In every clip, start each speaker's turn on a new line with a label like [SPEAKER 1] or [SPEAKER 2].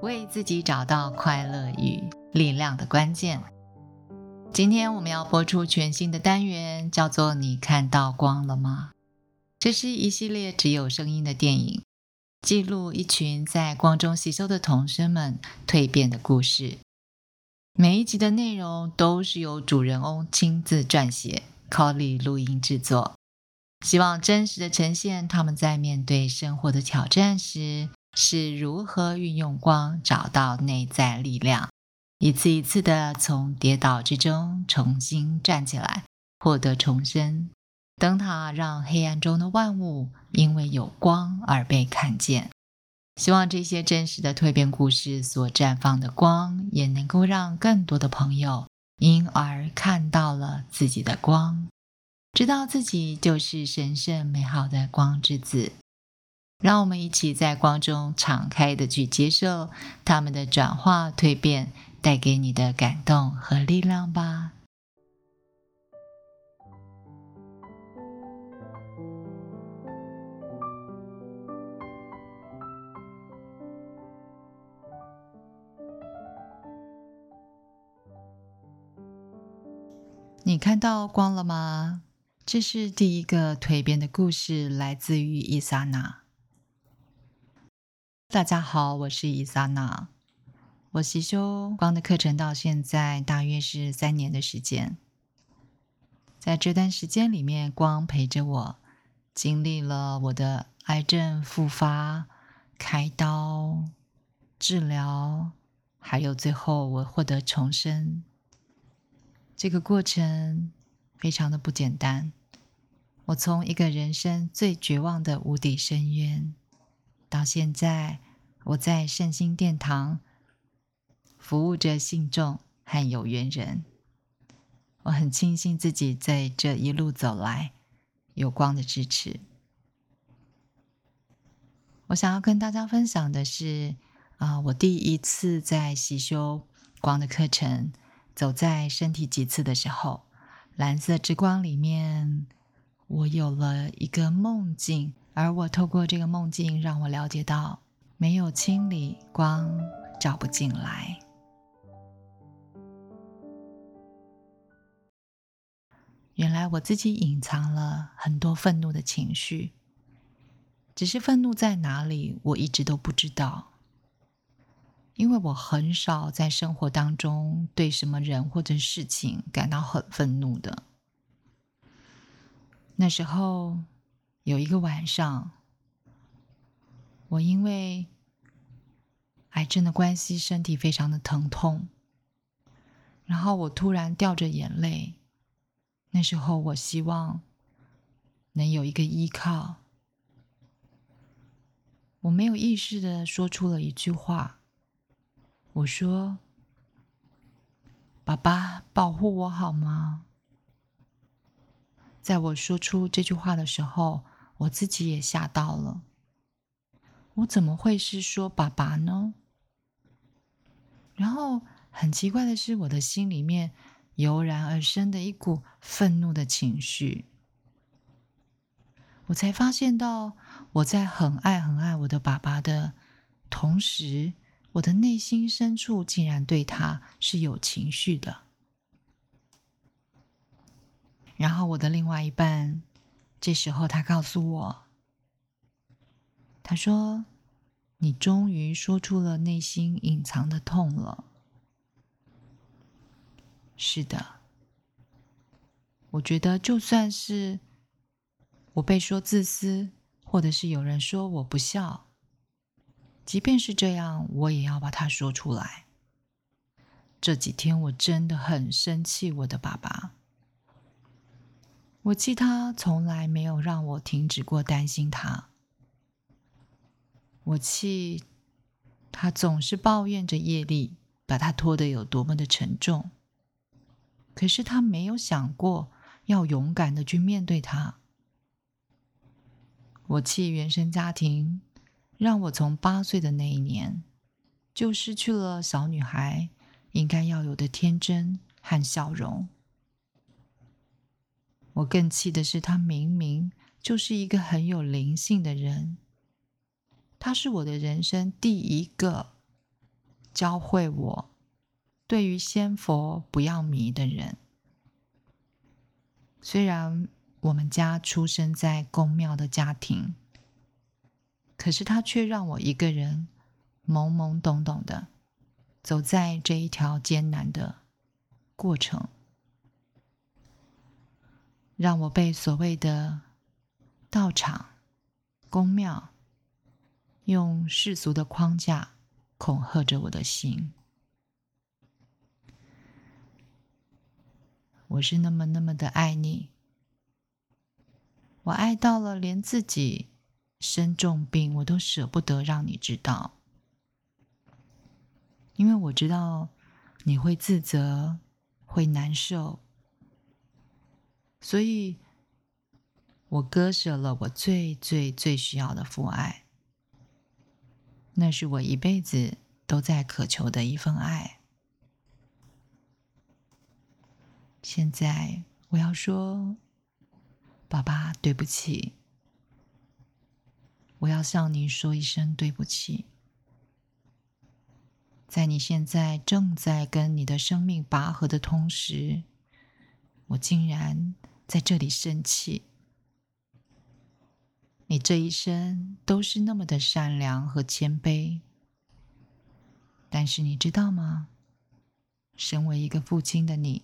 [SPEAKER 1] 为自己找到快乐与力量的关键。今天我们要播出全新的单元，叫做“你看到光了吗？”这是一系列只有声音的电影，记录一群在光中吸收的童声们蜕变的故事。每一集的内容都是由主人翁亲自撰写，Colly 录音制作，希望真实的呈现他们在面对生活的挑战时。是如何运用光找到内在力量，一次一次的从跌倒之中重新站起来，获得重生。灯塔让黑暗中的万物因为有光而被看见。希望这些真实的蜕变故事所绽放的光，也能够让更多的朋友因而看到了自己的光，知道自己就是神圣美好的光之子。让我们一起在光中敞开的去接受他们的转化蜕变带给你的感动和力量吧。你看到光了吗？这是第一个蜕变的故事，来自于伊莎娜。大家好，我是伊萨娜。我习修光的课程到现在大约是三年的时间。在这段时间里面，光陪着我，经历了我的癌症复发、开刀、治疗，还有最后我获得重生。这个过程非常的不简单。我从一个人生最绝望的无底深渊。到现在，我在圣心殿堂服务着信众和有缘人。我很庆幸自己在这一路走来有光的支持。我想要跟大家分享的是，啊，我第一次在习修光的课程，走在身体几次的时候，蓝色之光里面，我有了一个梦境。而我透过这个梦境，让我了解到，没有清理光，照不进来。原来我自己隐藏了很多愤怒的情绪，只是愤怒在哪里，我一直都不知道。因为我很少在生活当中对什么人或者事情感到很愤怒的。那时候。有一个晚上，我因为癌症的关系，身体非常的疼痛，然后我突然掉着眼泪。那时候，我希望能有一个依靠。我没有意识的说出了一句话，我说：“爸爸，保护我好吗？”在我说出这句话的时候。我自己也吓到了，我怎么会是说爸爸呢？然后很奇怪的是，我的心里面油然而生的一股愤怒的情绪。我才发现到，我在很爱很爱我的爸爸的同时，我的内心深处竟然对他是有情绪的。然后我的另外一半。这时候，他告诉我：“他说，你终于说出了内心隐藏的痛了。”是的，我觉得就算是我被说自私，或者是有人说我不孝，即便是这样，我也要把它说出来。这几天我真的很生气，我的爸爸。我气他从来没有让我停止过担心他。我气他总是抱怨着业力把他拖得有多么的沉重，可是他没有想过要勇敢的去面对他。我气原生家庭，让我从八岁的那一年就失去了小女孩应该要有的天真和笑容。我更气的是，他明明就是一个很有灵性的人。他是我的人生第一个教会我对于仙佛不要迷的人。虽然我们家出生在宫庙的家庭，可是他却让我一个人懵懵懂懂的走在这一条艰难的过程，让我被所谓的道场、宫庙。用世俗的框架恐吓着我的心，我是那么那么的爱你，我爱到了连自己生重病我都舍不得让你知道，因为我知道你会自责，会难受，所以我割舍了我最最最需要的父爱。那是我一辈子都在渴求的一份爱。现在我要说，爸爸，对不起。我要向你说一声对不起。在你现在正在跟你的生命拔河的同时，我竟然在这里生气。你这一生都是那么的善良和谦卑，但是你知道吗？身为一个父亲的你，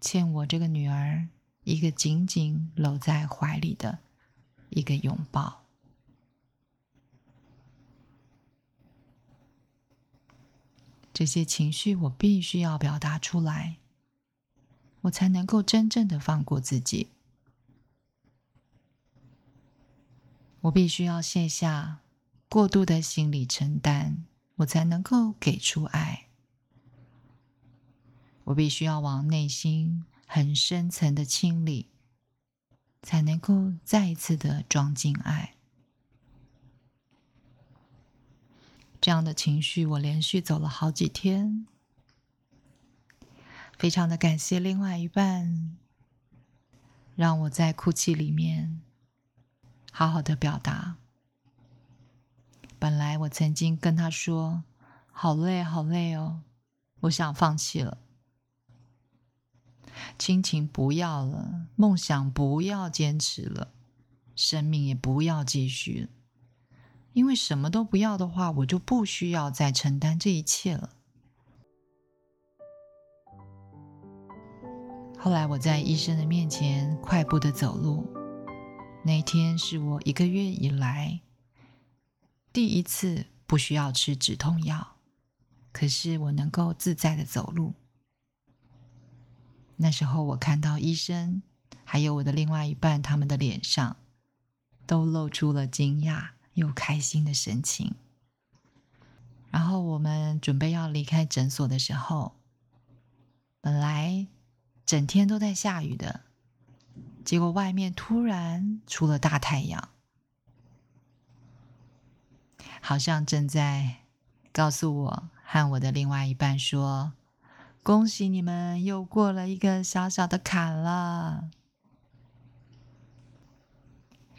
[SPEAKER 1] 欠我这个女儿一个紧紧搂在怀里的一个拥抱。这些情绪我必须要表达出来，我才能够真正的放过自己。我必须要卸下过度的心理承担，我才能够给出爱。我必须要往内心很深层的清理，才能够再一次的装进爱。这样的情绪，我连续走了好几天，非常的感谢另外一半，让我在哭泣里面。好好的表达。本来我曾经跟他说：“好累，好累哦，我想放弃了，亲情不要了，梦想不要坚持了，生命也不要继续了。因为什么都不要的话，我就不需要再承担这一切了。”后来我在医生的面前快步的走路。那天是我一个月以来第一次不需要吃止痛药，可是我能够自在的走路。那时候我看到医生还有我的另外一半，他们的脸上都露出了惊讶又开心的神情。然后我们准备要离开诊所的时候，本来整天都在下雨的。结果外面突然出了大太阳，好像正在告诉我和我的另外一半说：“恭喜你们又过了一个小小的坎了。”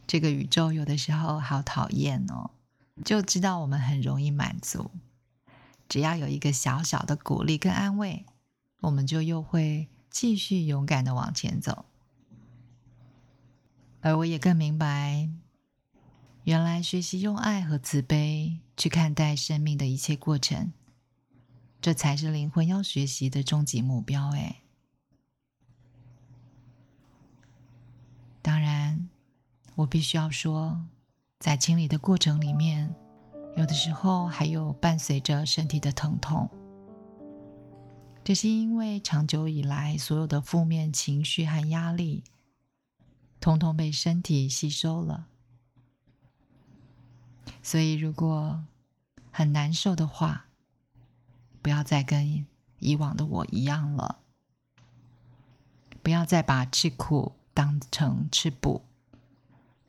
[SPEAKER 1] 这个宇宙有的时候好讨厌哦，就知道我们很容易满足，只要有一个小小的鼓励跟安慰，我们就又会继续勇敢的往前走。而我也更明白，原来学习用爱和慈悲去看待生命的一切过程，这才是灵魂要学习的终极目标。哎，当然，我必须要说，在清理的过程里面，有的时候还有伴随着身体的疼痛，这是因为长久以来所有的负面情绪和压力。通通被身体吸收了，所以如果很难受的话，不要再跟以往的我一样了。不要再把吃苦当成吃补，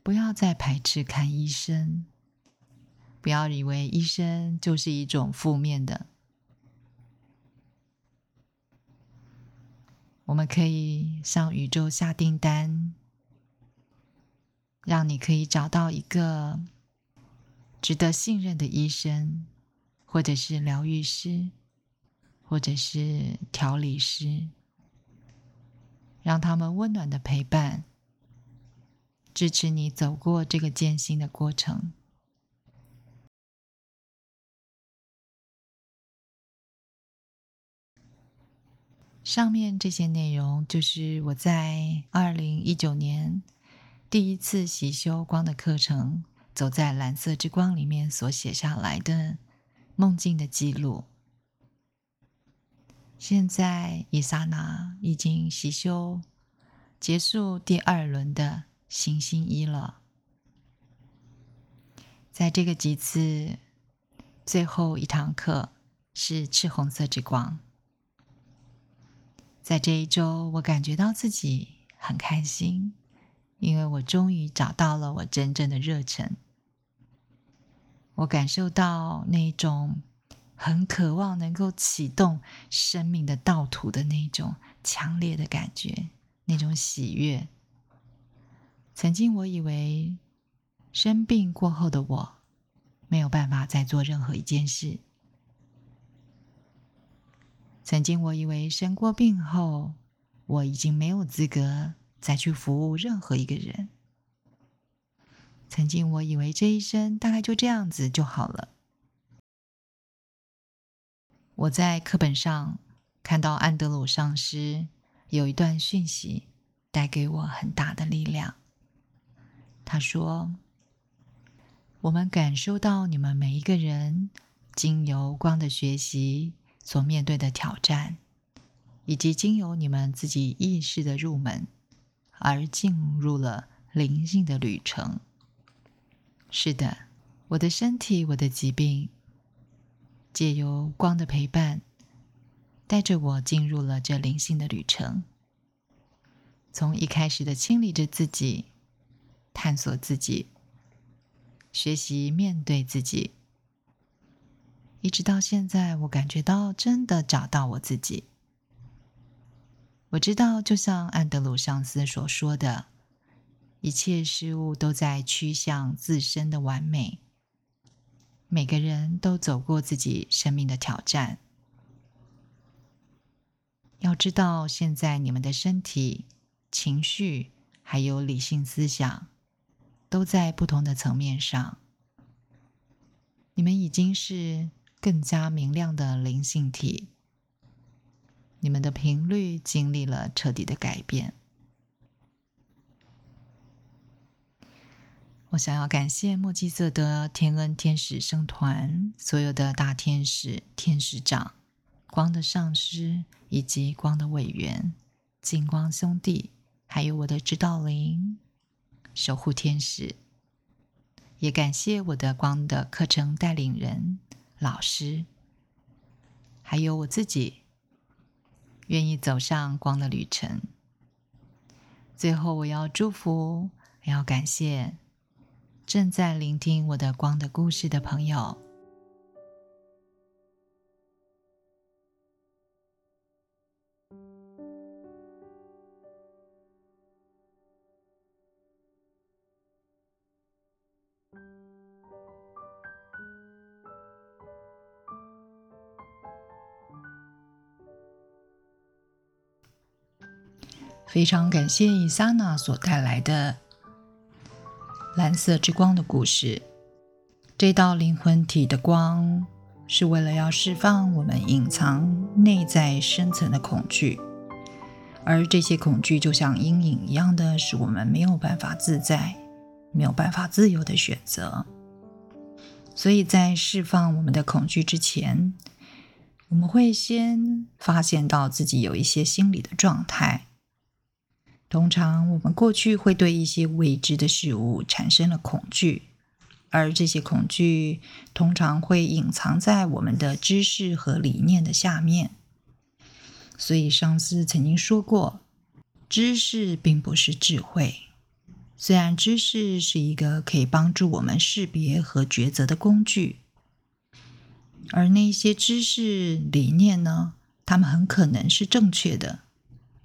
[SPEAKER 1] 不要再排斥看医生，不要以为医生就是一种负面的。我们可以向宇宙下订单，让你可以找到一个值得信任的医生，或者是疗愈师，或者是调理师。让他们温暖的陪伴，支持你走过这个艰辛的过程。上面这些内容就是我在二零一九年第一次习修光的课程，走在蓝色之光里面所写下来的梦境的记录。现在，伊萨娜已经习修结束第二轮的行星一了。在这个几次最后一堂课是赤红色之光。在这一周，我感觉到自己很开心，因为我终于找到了我真正的热忱。我感受到那种。很渴望能够启动生命的道途的那种强烈的感觉，那种喜悦。曾经我以为生病过后的我没有办法再做任何一件事。曾经我以为生过病后我已经没有资格再去服务任何一个人。曾经我以为这一生大概就这样子就好了。我在课本上看到安德鲁上师有一段讯息，带给我很大的力量。他说：“我们感受到你们每一个人经由光的学习所面对的挑战，以及经由你们自己意识的入门而进入了灵性的旅程。”是的，我的身体，我的疾病。借由光的陪伴，带着我进入了这灵性的旅程。从一开始的清理着自己、探索自己、学习面对自己，一直到现在，我感觉到真的找到我自己。我知道，就像安德鲁上司所说的，一切事物都在趋向自身的完美。每个人都走过自己生命的挑战。要知道，现在你们的身体、情绪还有理性思想，都在不同的层面上。你们已经是更加明亮的灵性体。你们的频率经历了彻底的改变。我想要感谢墨基色的天恩天使圣团，所有的大天使、天使长、光的上师以及光的委员、金光兄弟，还有我的指导灵、守护天使。也感谢我的光的课程带领人、老师，还有我自己，愿意走上光的旅程。最后，我要祝福，要感谢。正在聆听我的光的故事的朋友，非常感谢伊萨娜所带来的。蓝色之光的故事，这道灵魂体的光是为了要释放我们隐藏内在深层的恐惧，而这些恐惧就像阴影一样的，使我们没有办法自在，没有办法自由的选择。所以在释放我们的恐惧之前，我们会先发现到自己有一些心理的状态。通常，我们过去会对一些未知的事物产生了恐惧，
[SPEAKER 2] 而这些恐惧通常会隐藏在我们的知识和理念的下面。所以，上司曾经说过，知识并不是智慧。虽然知识是一个可以帮助我们识别和抉择的工具，而那些知识理念呢，他们很可能是正确的，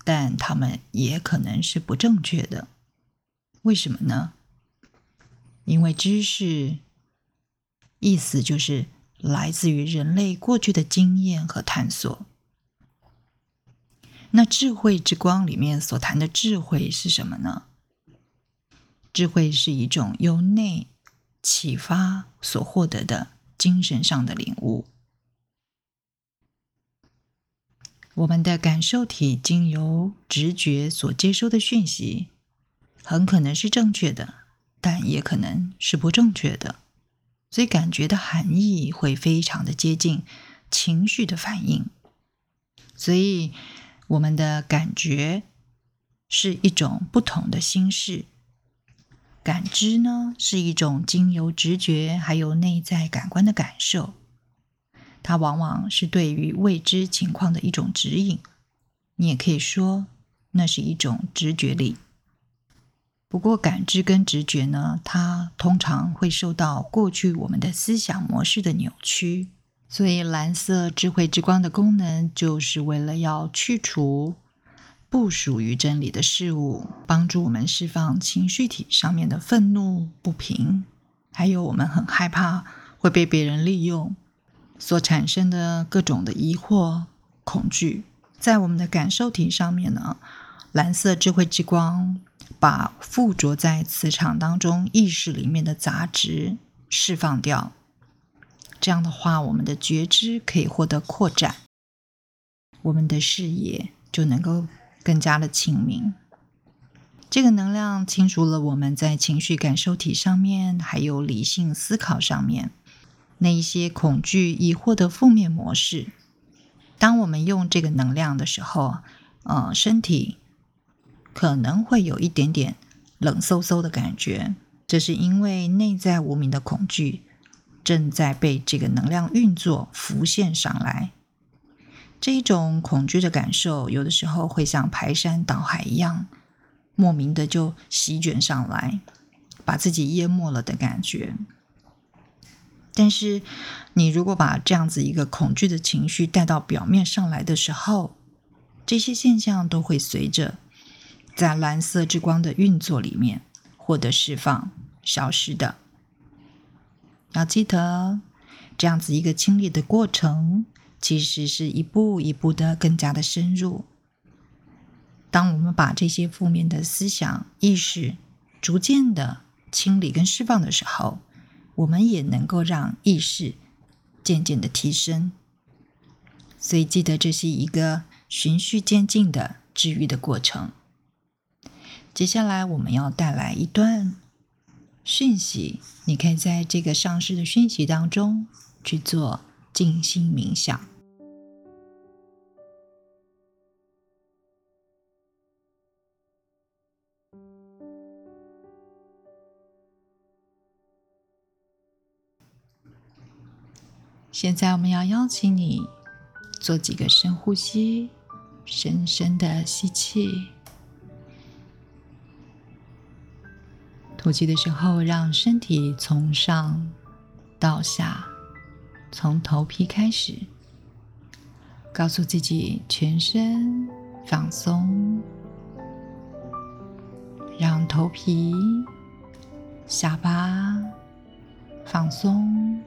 [SPEAKER 2] 但他们也可能是不正确的。为什么呢？因为知识意思就是来自于人类过去的经验和探索。那智慧之光里面所谈的智慧是什么呢？智慧是一种由内启发所获得的精神上的领悟。我们的感受体经由直觉所接收的讯息，很可能是正确的，但也可能是不正确的。所以，感觉的含义会非常的接近情绪的反应。所以，我们的感觉是一种不同的心事。感知呢，是一种经由直觉还有内在感官的感受，它往往是对于未知情况的一种指引。你也可以说，那是一种直觉力。不过，感知跟直觉呢，它通常会受到过去我们的思想模式的扭曲，所以蓝色智慧之光的功能，就是为了要去除。不属于真理的事物，帮助我们释放情绪体上面的愤怒、不平，还有我们很害怕会被别人利用所产生的各种的疑惑、恐惧。在我们的感受体上面呢，蓝色智慧之光把附着在磁场当中意识里面的杂质释放掉。这样的话，我们的觉知可以获得扩展，我们的视野就能够。更加的清明，这个能量清除了我们在情绪感受体上面，还有理性思考上面那一些恐惧、疑惑的负面模式。当我们用这个能量的时候，呃，身体可能会有一点点冷飕飕的感觉，这是因为内在无名的恐惧正在被这个能量运作浮现上来。这一种恐惧的感受，有的时候会像排山倒海一样，莫名的就席卷上来，把自己淹没了的感觉。但是，你如果把这样子一个恐惧的情绪带到表面上来的时候，这些现象都会随着在蓝色之光的运作里面获得释放、消失的。要记得，这样子一个清理的过程。其实是一步一步的更加的深入。当我们把这些负面的思想意识逐渐的清理跟释放的时候，我们也能够让意识渐渐的提升。所以记得这是一个循序渐进的治愈的过程。接下来我们要带来一段讯息，你可以在这个上市的讯息当中去做静心冥想。现在我们要邀请你做几个深呼吸，深深的吸气，吐气的时候，让身体从上到下，从头皮开始，告诉自己全身放松，让头皮、下巴放松。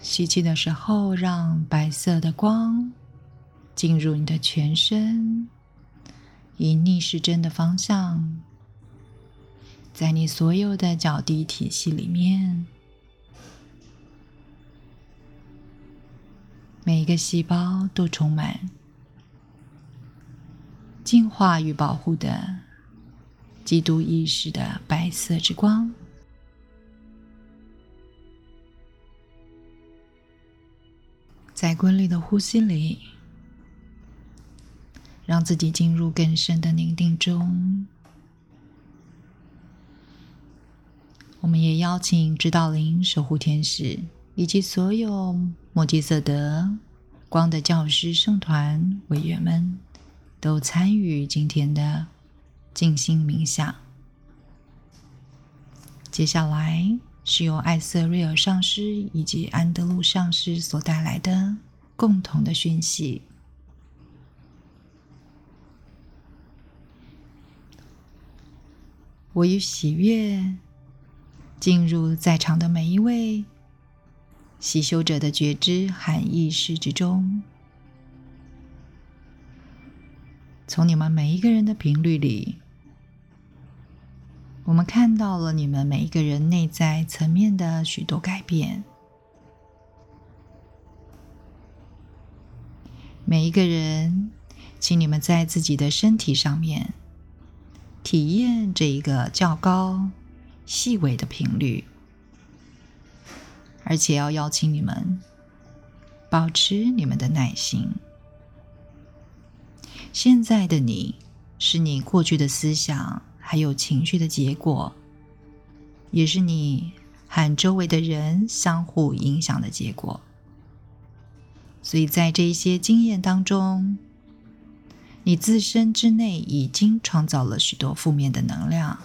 [SPEAKER 2] 吸气的时候，让白色的光进入你的全身，以逆时针的方向，在你所有的脚底体系里面，每一个细胞都充满净化与保护的基督意识的白色之光。在规律的呼吸里，让自己进入更深的宁静中。我们也邀请指导灵、守护天使以及所有摩吉瑟德光的教师圣团委员们，都参与今天的静心冥想。接下来是由艾瑟瑞尔上师以及安德鲁上师所带来的共同的讯息。我与喜悦进入在场的每一位喜修者的觉知和意识之中，从你们每一个人的频率里，我们看到了你们每一个人内在层面的许多改变。每一个人，请你们在自己的身体上面。体验这一个较高、细微的频率，而且要邀请你们保持你们的耐心。现在的你是你过去的思想还有情绪的结果，也是你和周围的人相互影响的结果。所以在这些经验当中。你自身之内已经创造了许多负面的能量，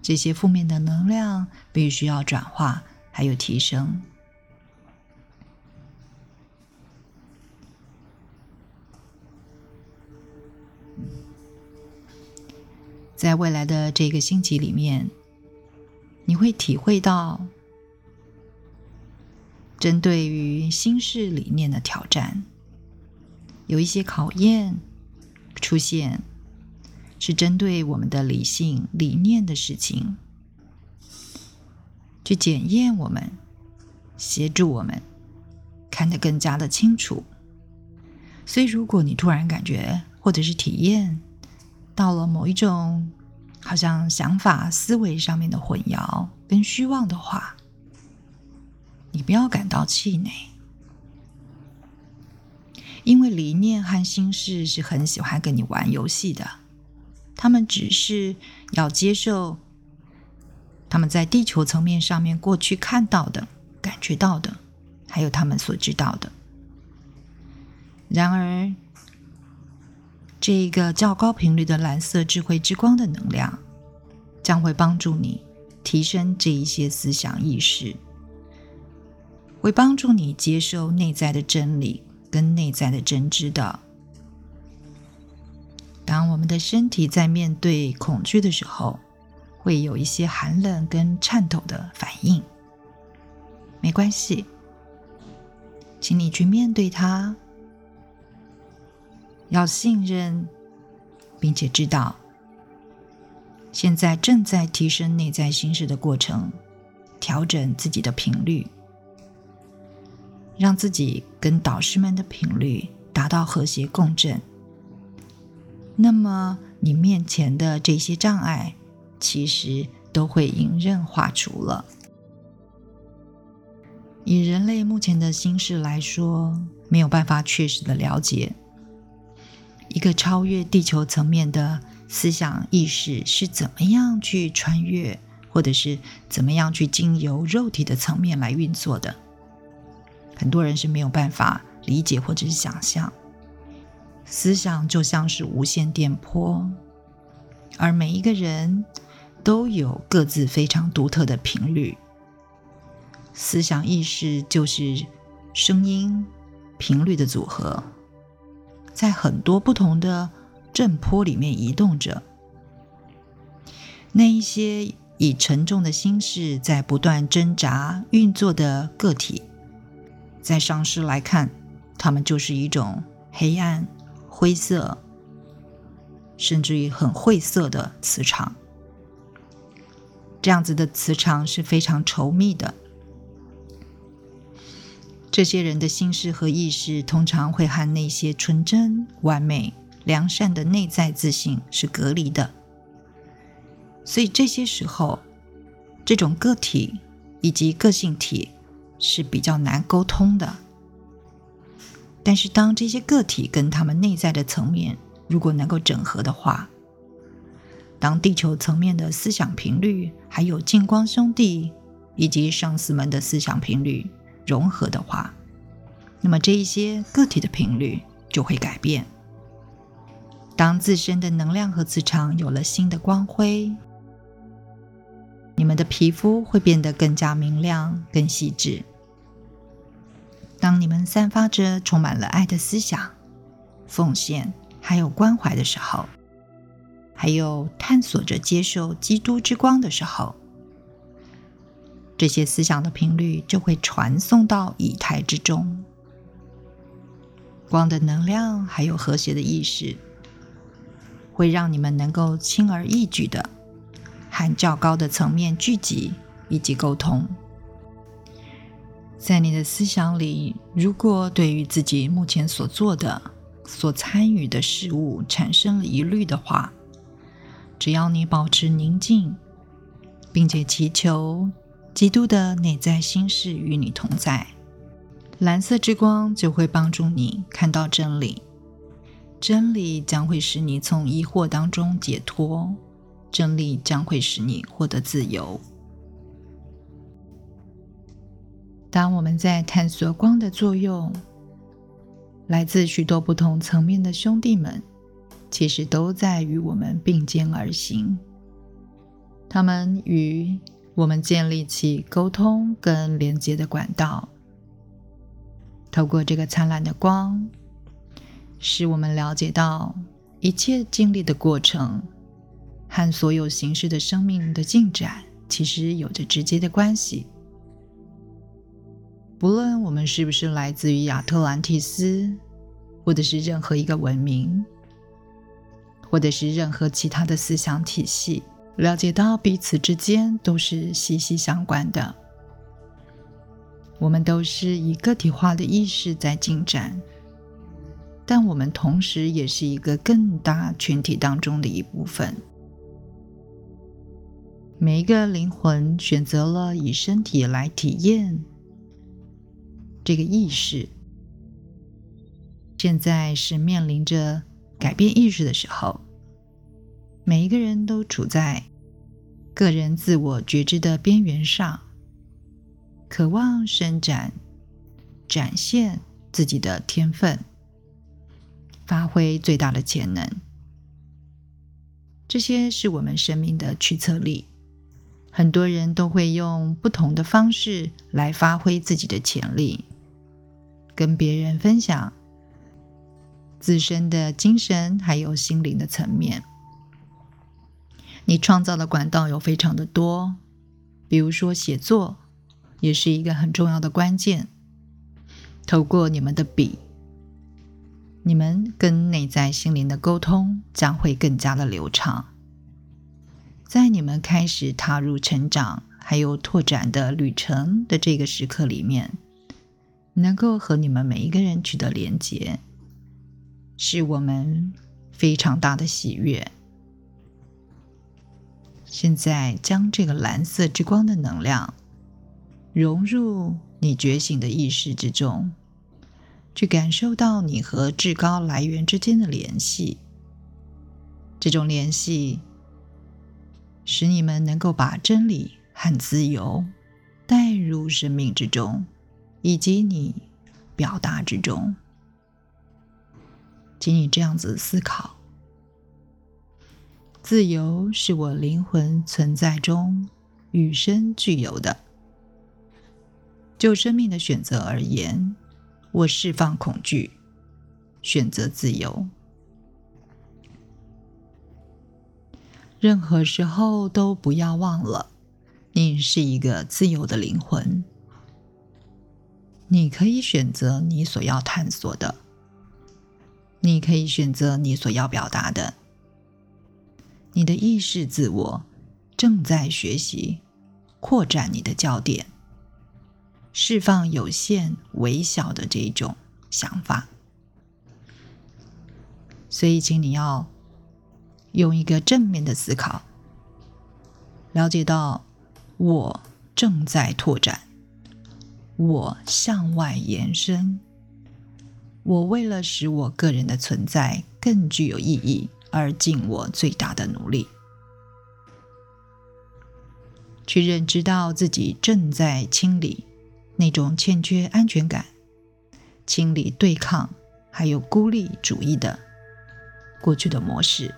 [SPEAKER 2] 这些负面的能量必须要转化，还有提升。在未来的这个星期里面，你会体会到针对于新式理念的挑战，有一些考验。出现是针对我们的理性理念的事情，去检验我们，协助我们看得更加的清楚。所以，如果你突然感觉或者是体验到了某一种好像想法思维上面的混淆跟虚妄的话，你不要感到气馁。因为理念和心事是很喜欢跟你玩游戏的，他们只是要接受他们在地球层面上面过去看到的、感觉到的，还有他们所知道的。然而，这一个较高频率的蓝色智慧之光的能量，将会帮助你提升这一些思想意识，会帮助你接受内在的真理。跟内在的真知的。当我们的身体在面对恐惧的时候，会有一些寒冷跟颤抖的反应。没关系，请你去面对它，要信任，并且知道，现在正在提升内在心事的过程，调整自己的频率。让自己跟导师们的频率达到和谐共振，那么你面前的这些障碍，其实都会迎刃化除了。以人类目前的心事来说，没有办法确实的了解一个超越地球层面的思想意识是怎么样去穿越，或者是怎么样去经由肉体的层面来运作的。很多人是没有办法理解或者是想象，思想就像是无线电波，而每一个人都有各自非常独特的频率。思想意识就是声音频率的组合，在很多不同的振波里面移动着。那一些以沉重的心事在不断挣扎运作的个体。在上师来看，他们就是一种黑暗、灰色，甚至于很晦涩的磁场。这样子的磁场是非常稠密的。这些人的心事和意识，通常会和那些纯真、完美、良善的内在自信是隔离的。所以这些时候，这种个体以及个性体。是比较难沟通的，但是当这些个体跟他们内在的层面如果能够整合的话，当地球层面的思想频率，还有净光兄弟以及上司们的思想频率融合的话，那么这一些个体的频率就会改变。当自身的能量和磁场有了新的光辉，你们的皮肤会变得更加明亮、更细致。当你们散发着充满了爱的思想、奉献还有关怀的时候，还有探索着接受基督之光的时候，这些思想的频率就会传送到以太之中。光的能量还有和谐的意识，会让你们能够轻而易举的和较高的层面聚集以及沟通。在你的思想里，如果对于自己目前所做的、所参与的事物产生疑虑的话，只要你保持宁静，并且祈求基督的内在心事与你同在，蓝色之光就会帮助你看到真理。真理将会使你从疑惑当中解脱，真理将会使你获得自由。当我们在探索光的作用，来自许多不同层面的兄弟们，其实都在与我们并肩而行。他们与我们建立起沟通跟连接的管道，透过这个灿烂的光，使我们了解到一切经历的过程和所有形式的生命的进展，其实有着直接的关系。不论我们是不是来自于亚特兰蒂斯，或者是任何一个文明，或者是任何其他的思想体系，了解到彼此之间都是息息相关的。我们都是以个体化的意识在进展，但我们同时也是一个更大群体当中的一部分。每一个灵魂选择了以身体来体验。这个意识现在是面临着改变意识的时候。每一个人都处在个人自我觉知的边缘上，渴望伸展、展现自己的天分，发挥最大的潜能。这些是我们生命的驱策力。很多人都会用不同的方式来发挥自己的潜力。跟别人分享自身的精神还有心灵的层面，你创造的管道有非常的多，比如说写作也是一个很重要的关键。透过你们的笔，你们跟内在心灵的沟通将会更加的流畅。在你们开始踏入成长还有拓展的旅程的这个时刻里面。能够和你们每一个人取得连接，是我们非常大的喜悦。现在将这个蓝色之光的能量融入你觉醒的意识之中，去感受到你和至高来源之间的联系。这种联系使你们能够把真理和自由带入生命之中。以及你表达之中，请你这样子思考：自由是我灵魂存在中与生俱有的。就生命的选择而言，我释放恐惧，选择自由。任何时候都不要忘了，你是一个自由的灵魂。你可以选择你所要探索的，你可以选择你所要表达的。你的意识自我正在学习扩展你的焦点，释放有限、微小的这一种想法。所以，请你要用一个正面的思考，了解到我正在拓展。我向外延伸，我为了使我个人的存在更具有意义而尽我最大的努力。去认知到自己正在清理那种欠缺安全感、清理对抗还有孤立主义的过去的模式。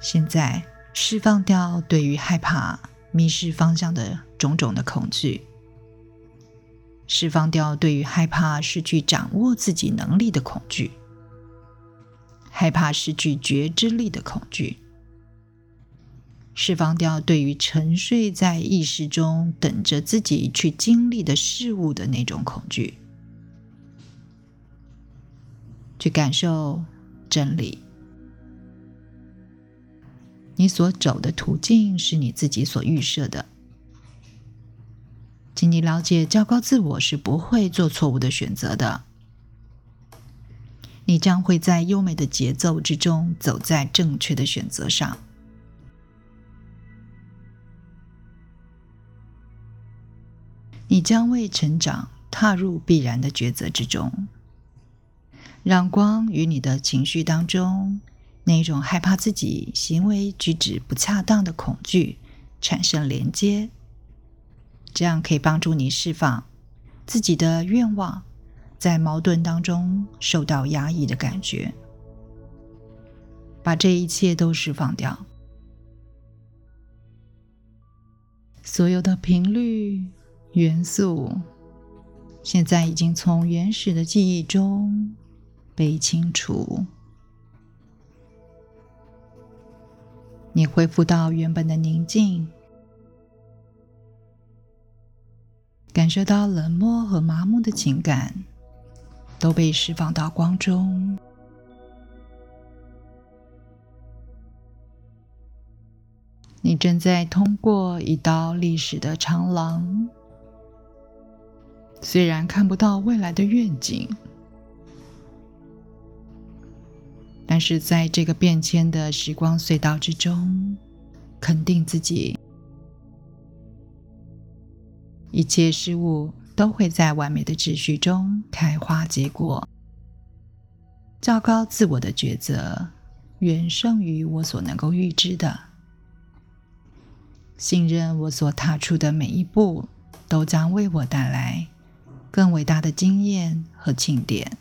[SPEAKER 2] 现在释放掉对于害怕迷失方向的种种的恐惧，释放掉对于害怕失去掌握自己能力的恐惧，害怕失去觉知力的恐惧，释放掉对于沉睡在意识中等着自己去经历的事物的那种恐惧，去感受真理。你所走的途径是你自己所预设的，请你了解，较高自我是不会做错误的选择的。你将会在优美的节奏之中，走在正确的选择上。你将为成长踏入必然的抉择之中，让光与你的情绪当中。那种害怕自己行为举止不恰当的恐惧产生连接，这样可以帮助你释放自己的愿望，在矛盾当中受到压抑的感觉，把这一切都释放掉，所有的频率元素，现在已经从原始的记忆中被清除。你恢复到原本的宁静，感受到冷漠和麻木的情感都被释放到光中。你正在通过一道历史的长廊，虽然看不到未来的愿景。但是在这个变迁的时光隧道之中，肯定自己，一切事物都会在完美的秩序中开花结果。较高自我的抉择远胜于我所能够预知的。信任我所踏出的每一步，都将为我带来更伟大的经验和庆典。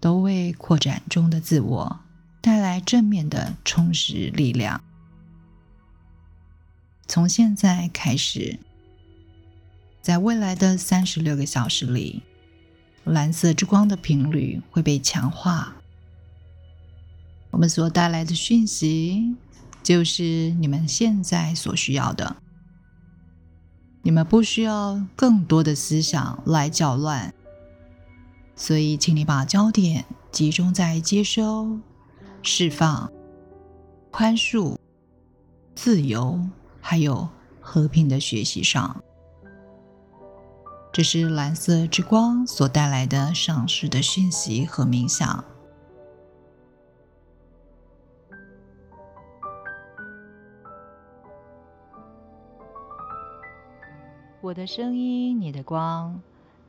[SPEAKER 2] 都为扩展中的自我带来正面的充实力量。从现在开始，在未来的三十六个小时里，蓝色之光的频率会被强化。我们所带来的讯息，就是你们现在所需要的。你们不需要更多的思想来搅乱。所以，请你把焦点集中在接收、释放、宽恕、自由，还有和平的学习上。这是蓝色之光所带来的上师的讯息和冥想。我的声音，你的光。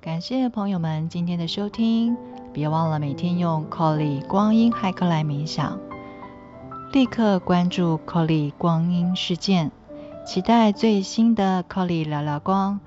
[SPEAKER 2] 感谢朋友们今天的收听，别忘了每天用 Colly 光阴骇客来冥想，立刻关注 Colly 光阴事件，期待最新的 Colly 聊聊光